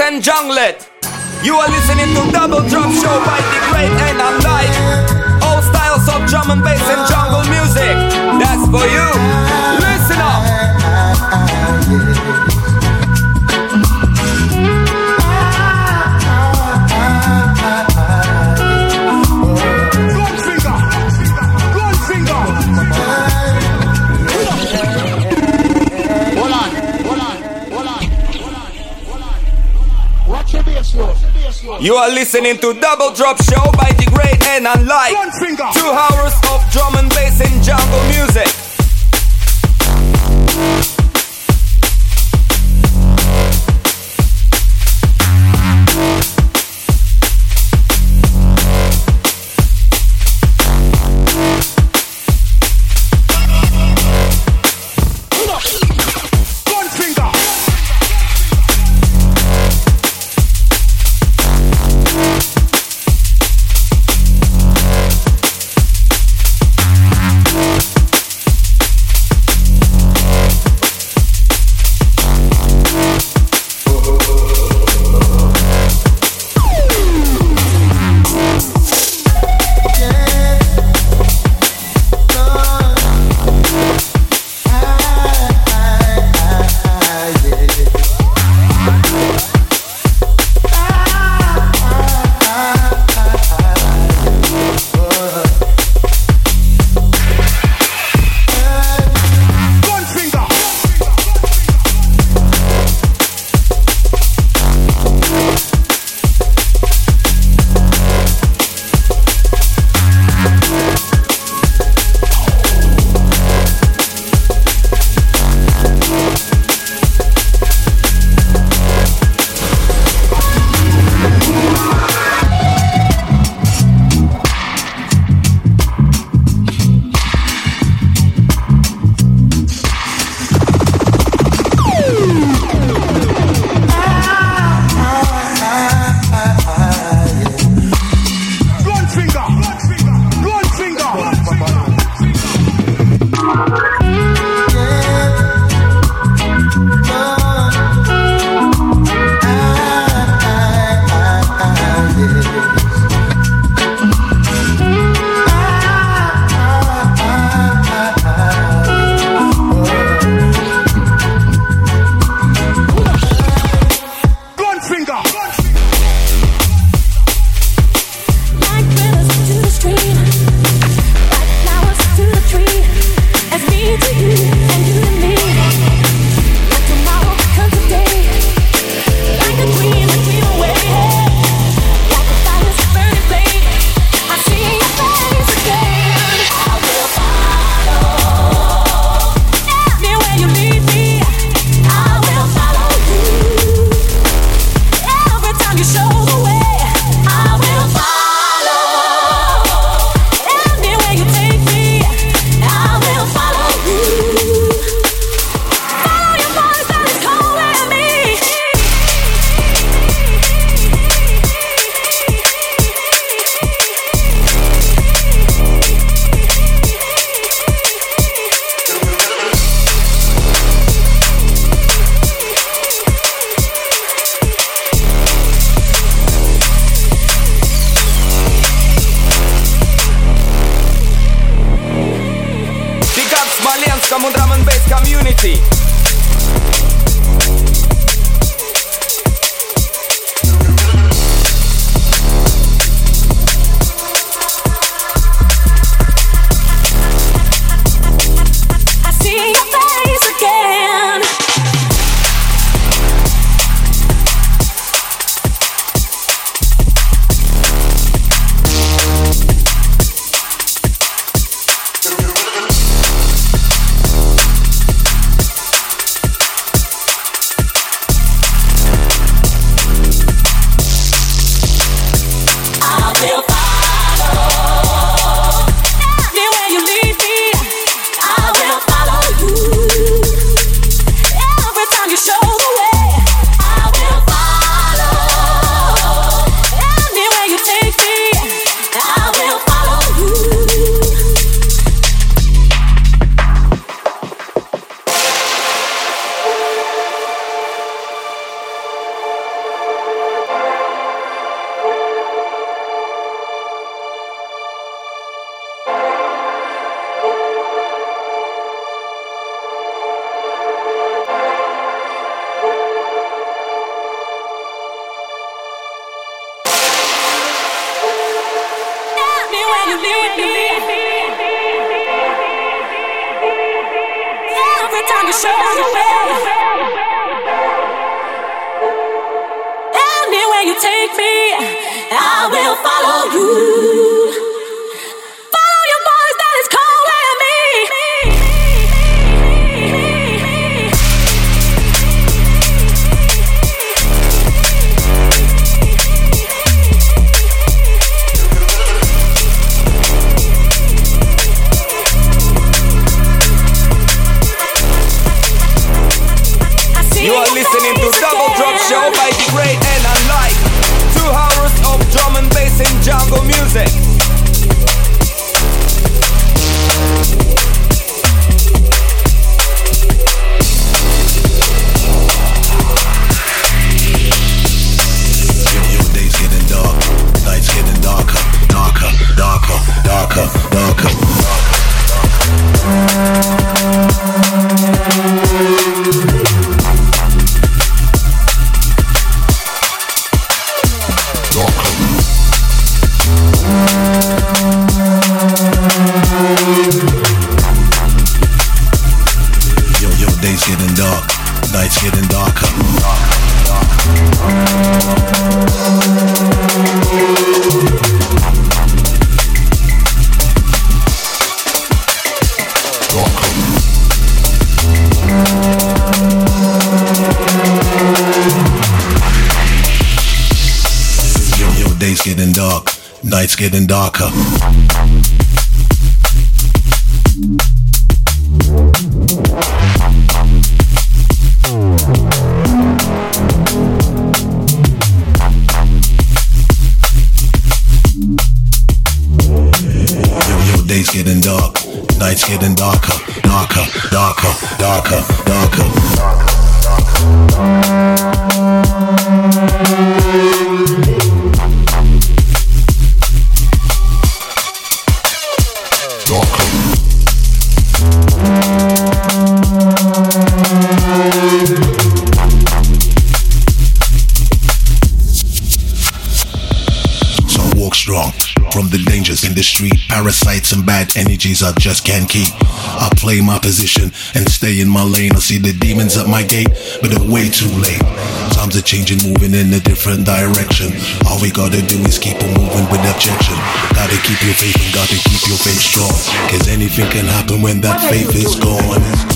and junglet. You are listening to Double Drop Show by the great and unlike all styles of drum and bass and jungle music. That's for you. You are listening to Double Drop Show by the great N and unlike. Two hours of drum and bass and jungle music. Unity. Darker. I just can't keep. I play my position and stay in my lane. I see the demons at my gate, but they're way too late. Times are changing, moving in a different direction. All we gotta do is keep on moving with objection. Gotta keep your faith and gotta keep your faith strong. Cause anything can happen when that faith is gone.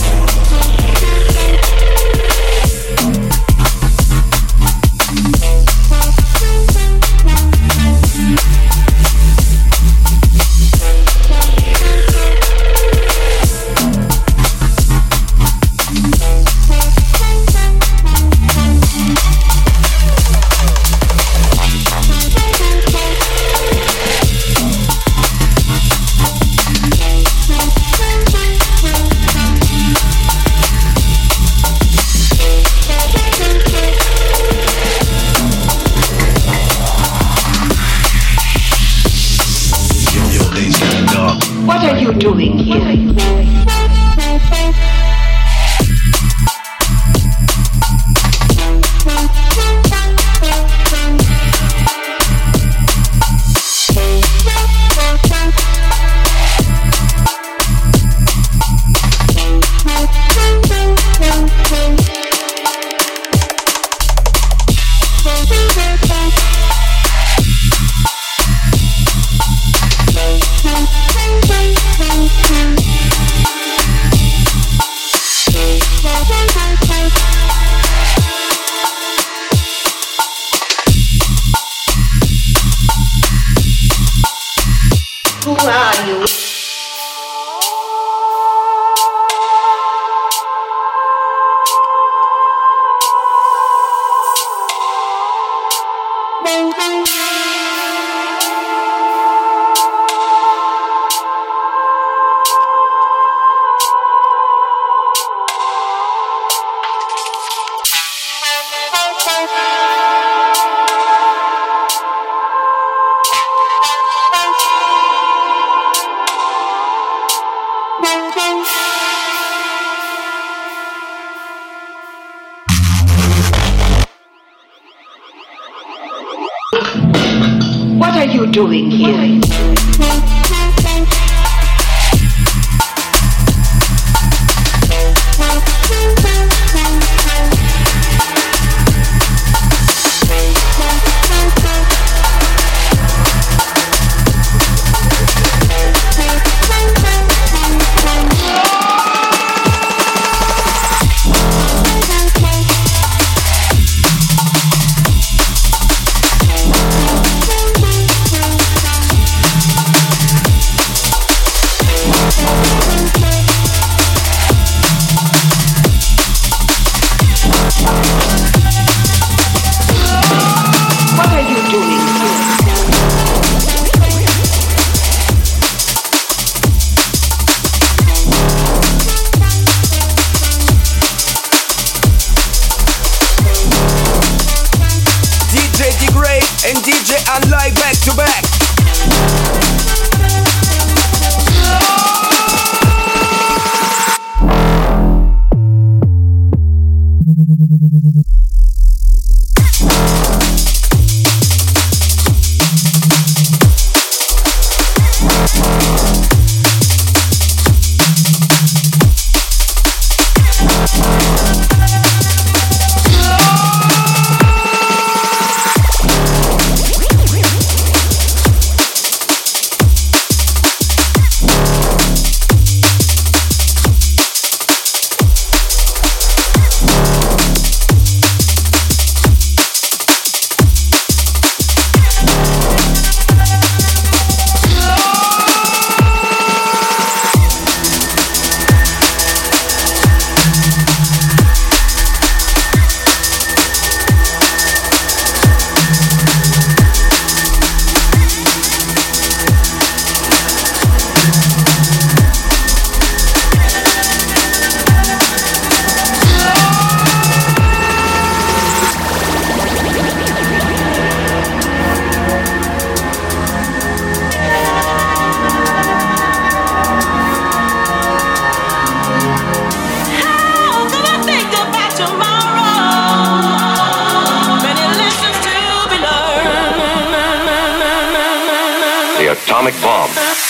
atomic bomb.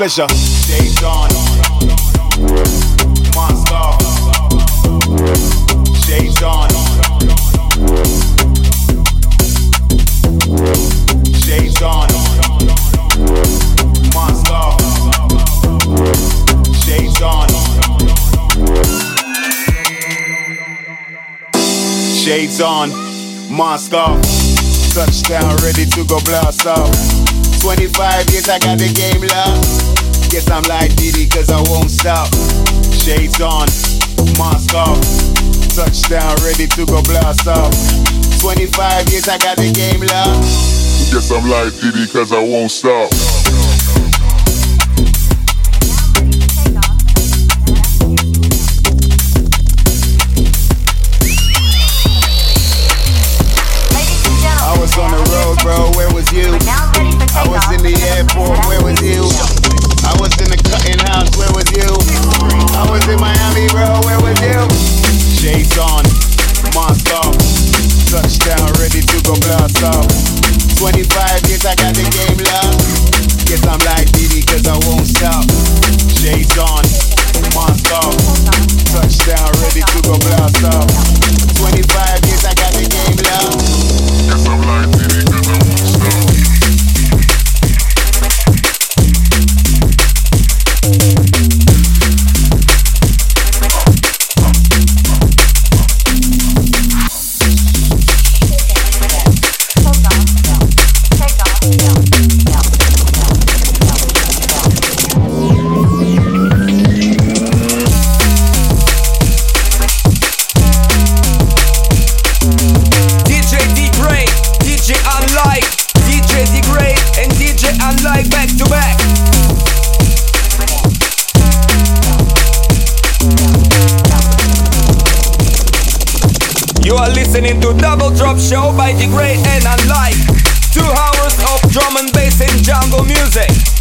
pleasure. because I won't stop. show by The Great and Unlike. Two hours of drum and bass and jungle music.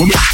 And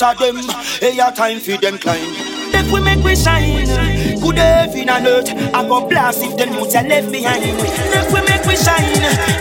pressure them. Hey, your time for them climb. Left we make we shine. Good heaven and earth. I go blast if them youths left behind. Left we make we shine.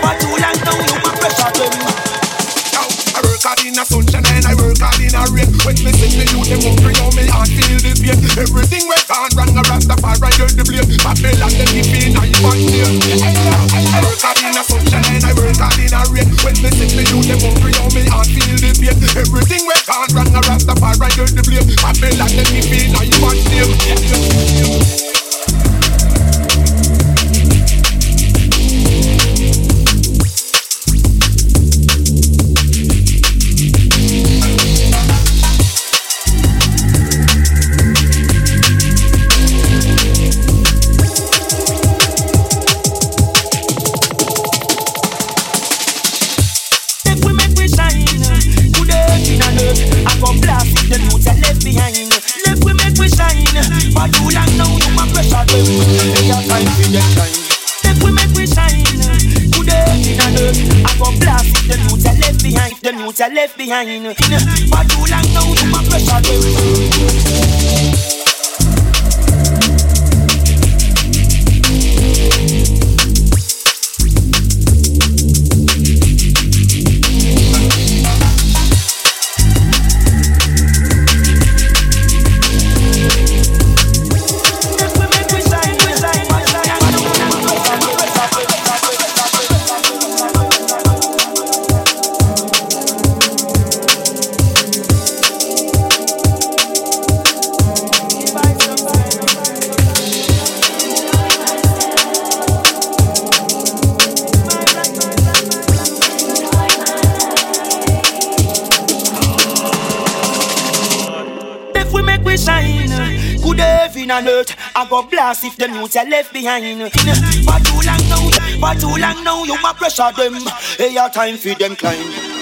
Are left behind. For too long now, for too long now, you a pressure them. Hey, your time for them climb.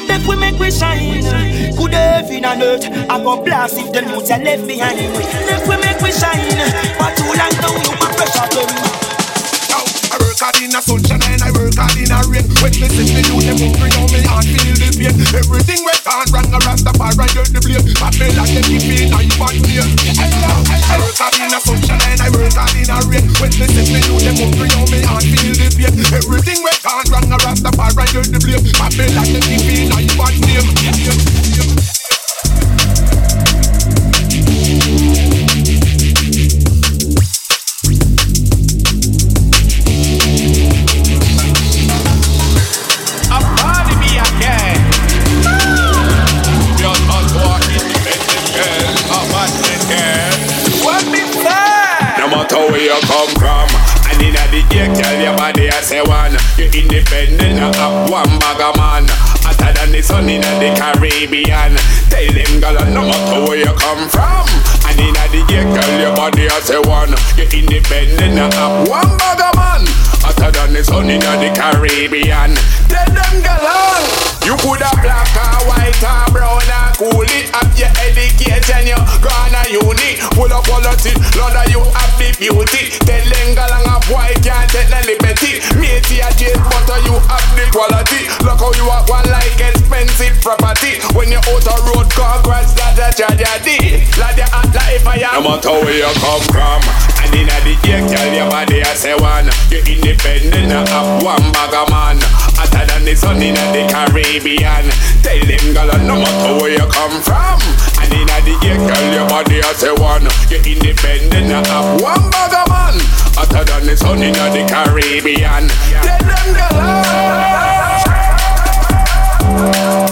If we make we shine, good heaven and earth. I go blast if them youths are left behind. If we make we shine, for too long now, you a pressure them. I work hard in a sunshine and I work hard in a rain. When me sing the youth, them hungry on me heart feel the pain. Everything went on wrong, a Rastafari heard the blame. Babylon them keep me in a one day. I work hard in a sunshine and I work hard in a rain. When me sing the youth, them hungry on me heart feel the pain. Everything went on wrong, a Rastafari heard the blame. Babylon them like me independent, have one bag of man. Hotter than the sun in the Caribbean. Tell them, girl, no matter where you come from. And in the day, girl, your body I say one. You independent, have one bag of man. Hotter than the sun in the Caribbean. Tell them, girl, ah, you could have black white or brown or cool it up your education. You gone a uni, full of quality. Lord, you have the beauty. Tell them, girl, a boy can't take the liberty. Matey a jail, but you have the quality. Look how you have one like expensive property. When you out a road, congrats, that a tragedy. Like you act like fire. No matter where you come from, and in the day, girl, your body I say one. You independent, you have one bag of man. Hotter than the sun in the Caribbean. Tell them, girl, no matter where you come from. And in the day, girl, your body I say one. You're independent, you have one bag of man. Hotter than the sun in the Caribbean. Tell them, girl.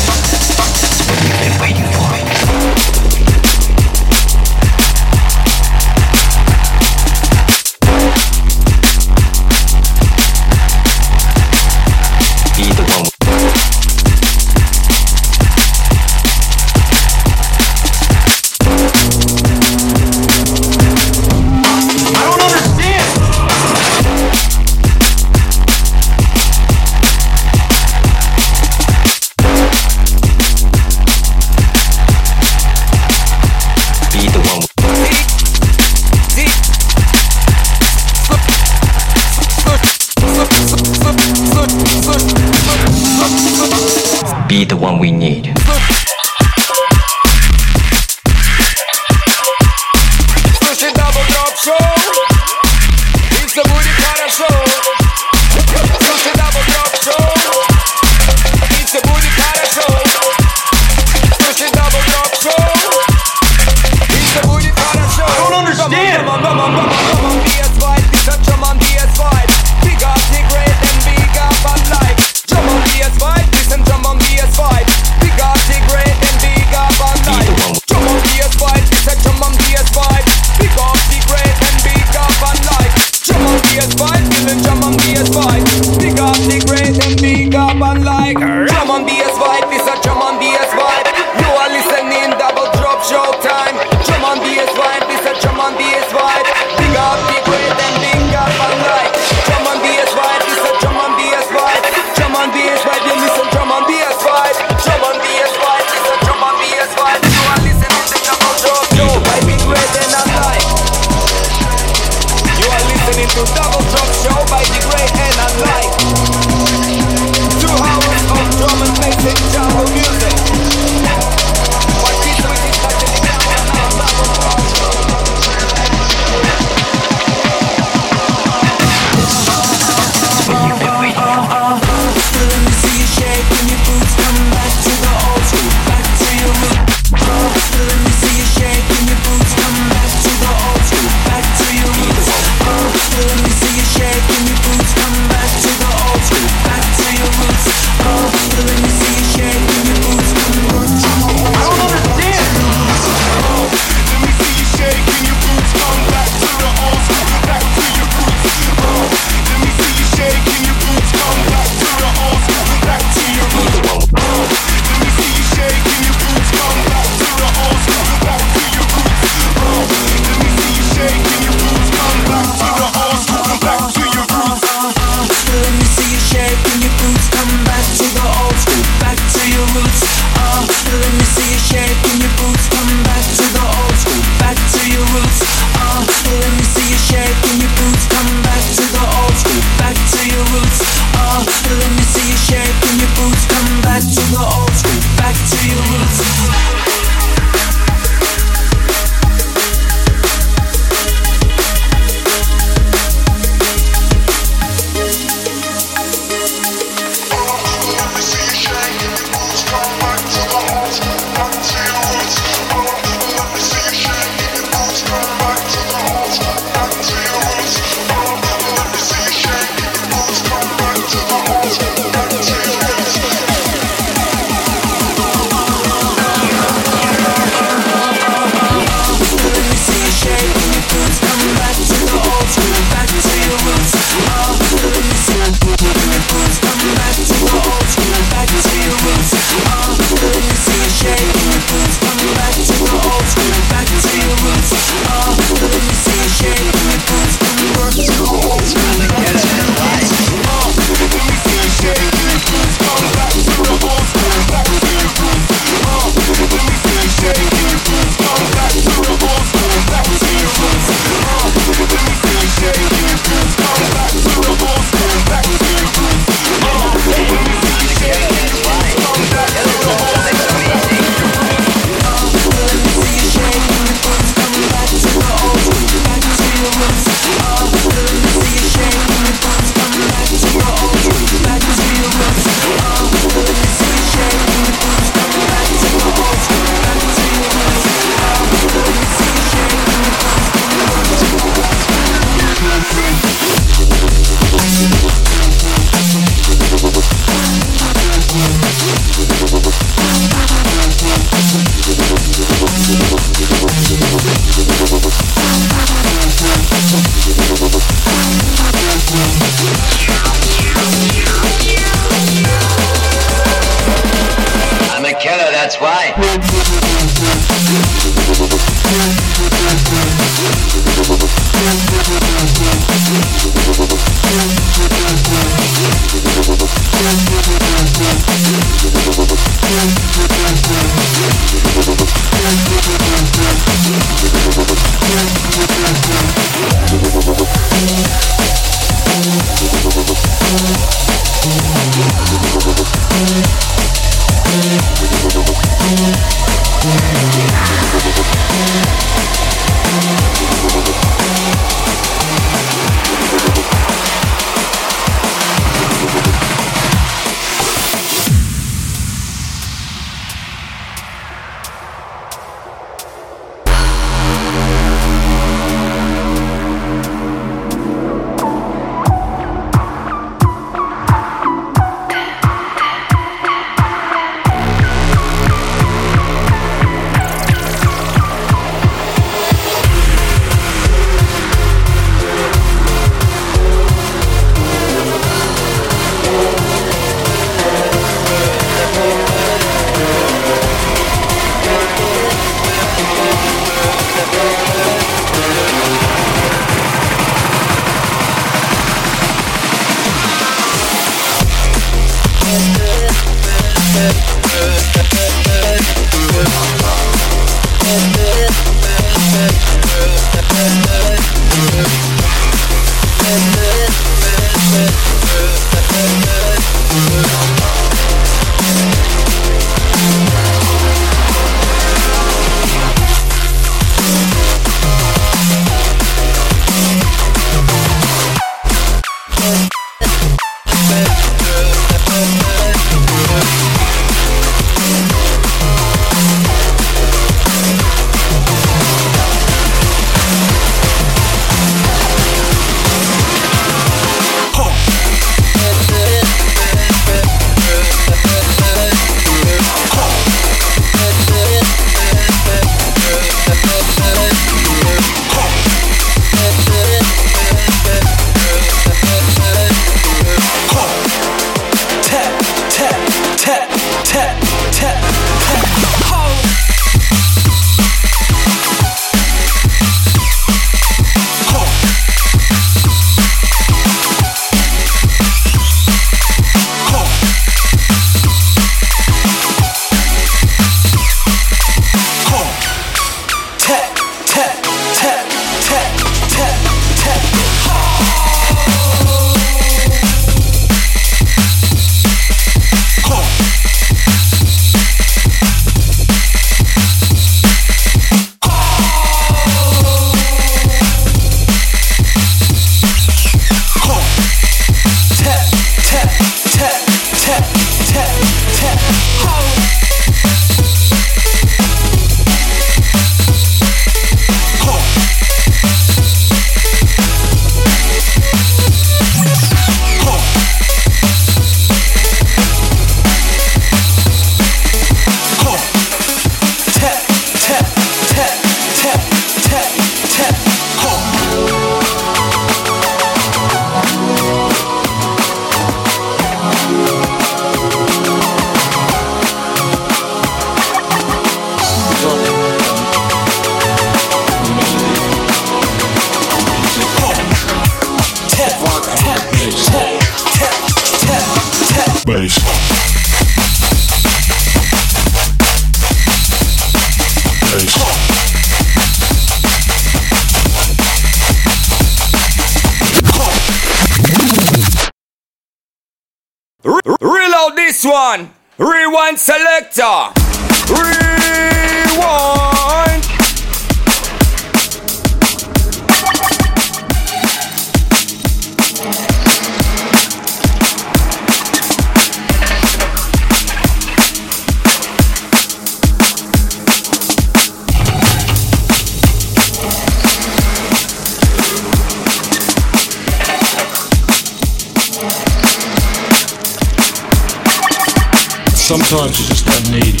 Sometimes you just don't need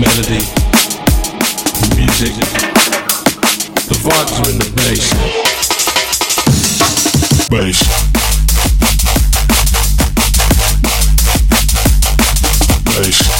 melody, music. The vibes are in the bass. Bass. Bass.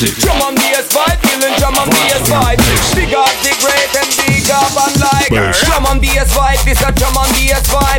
music. Drum on PS5, feeling drum on PS5. Big up the great and big up and like. Drum on PS5, this a drum on PS5.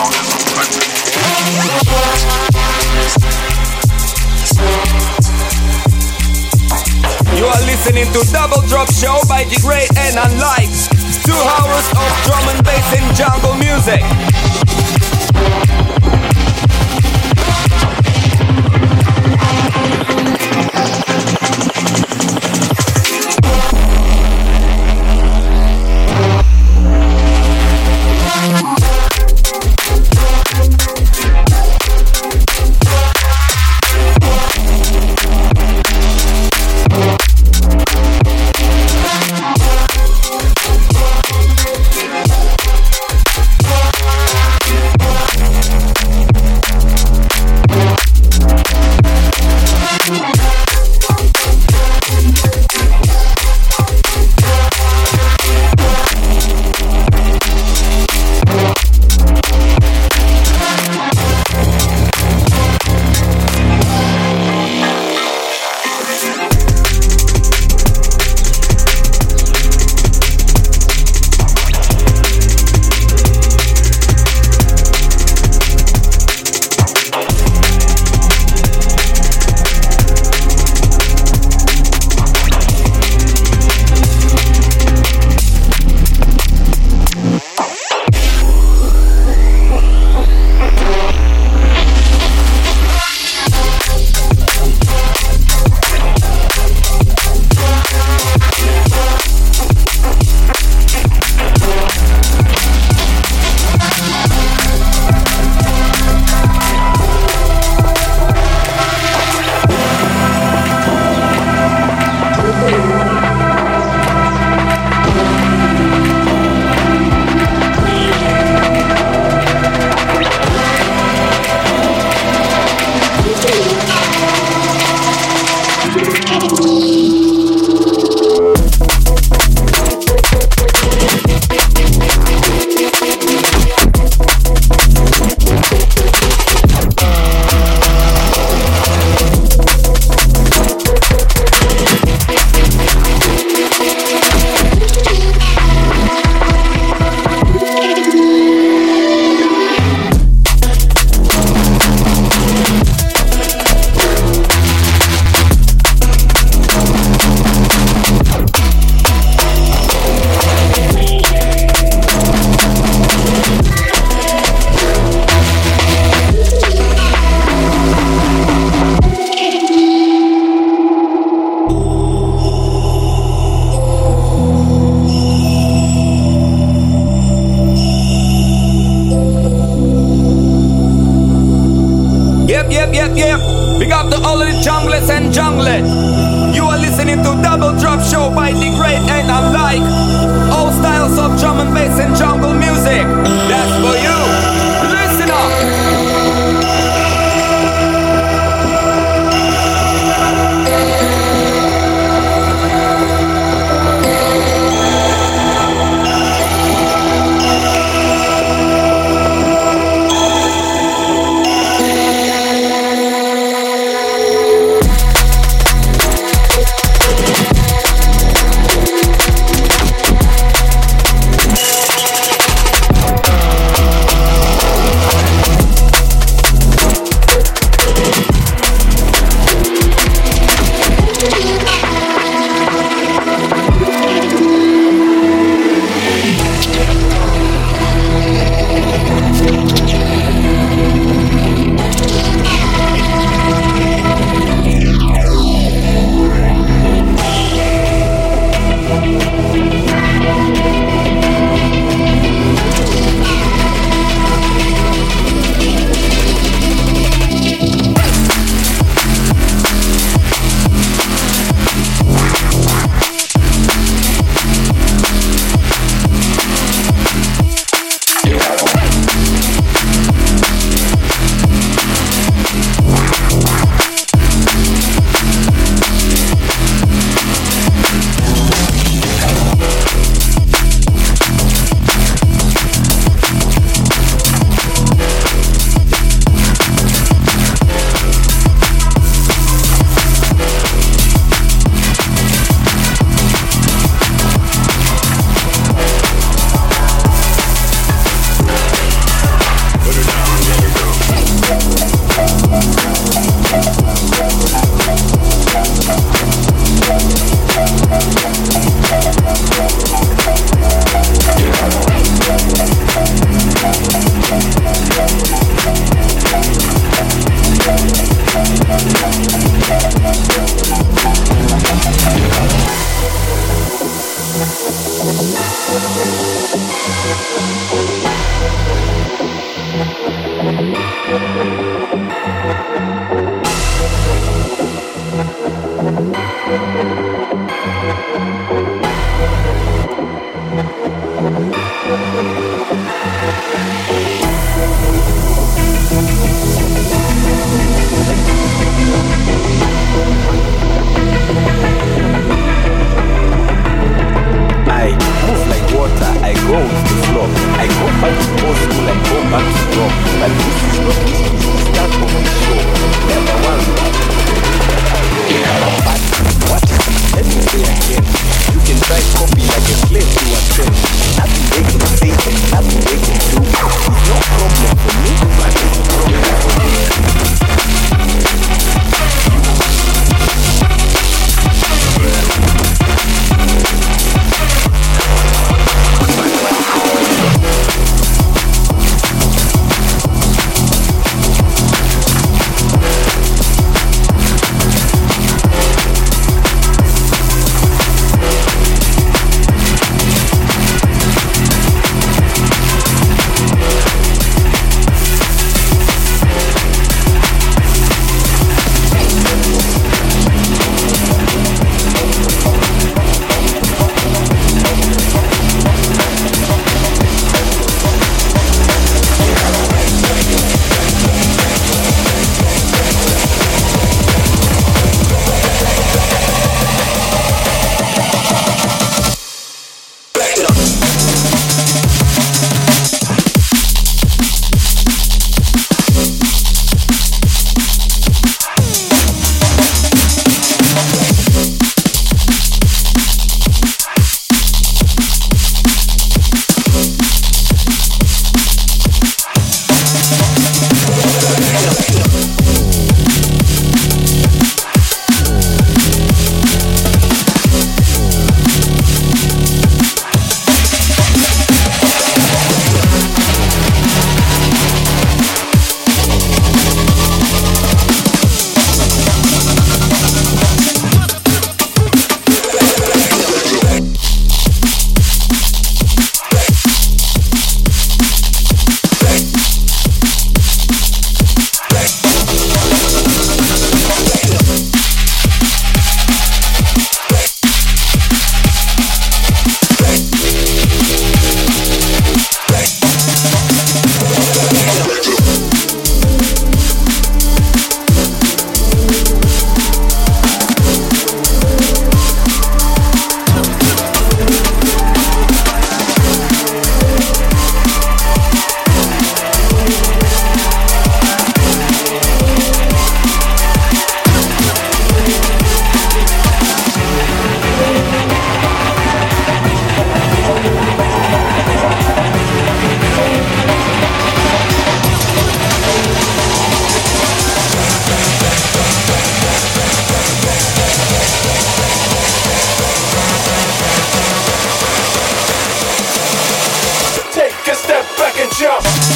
You are listening to Double Drop Show by The Great N and Lights. Two hours of drum and bass and jungle music.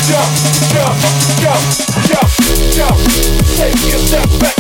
jump, jump, jump, jump, jump. Take a step back.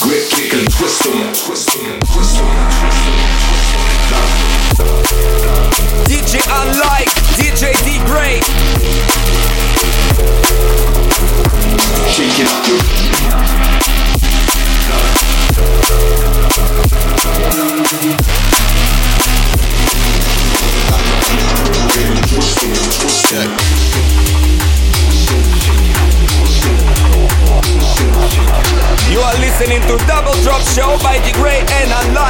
grip, kick and twist them. Twist them. show by the great and unlocked.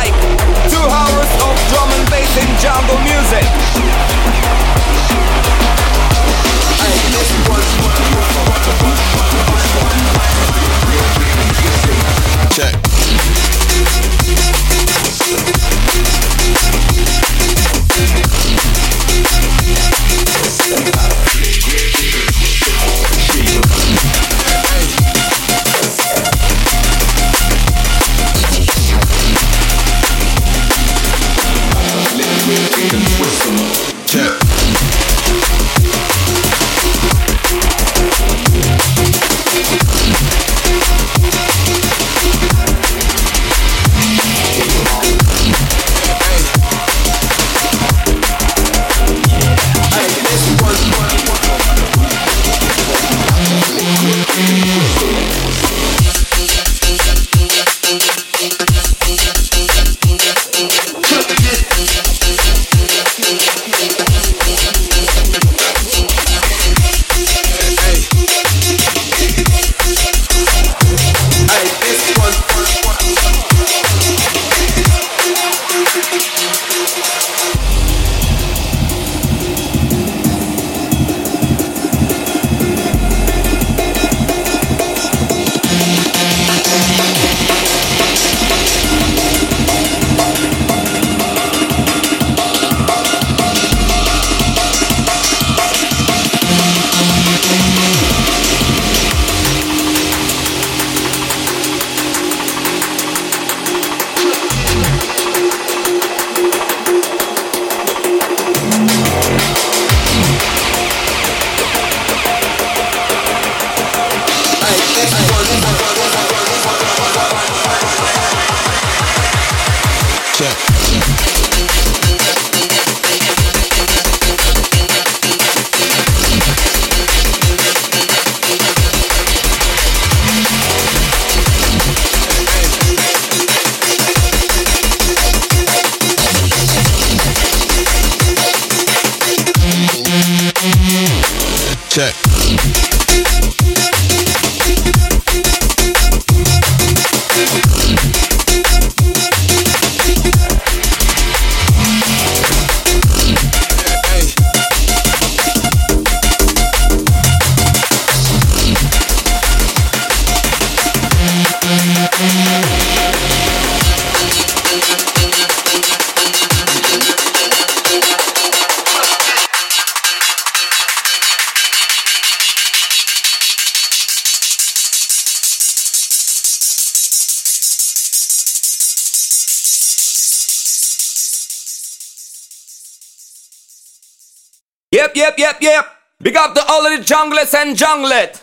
And junglet.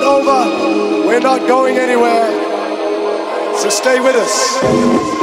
not over. We're not going anywhere. So stay with us.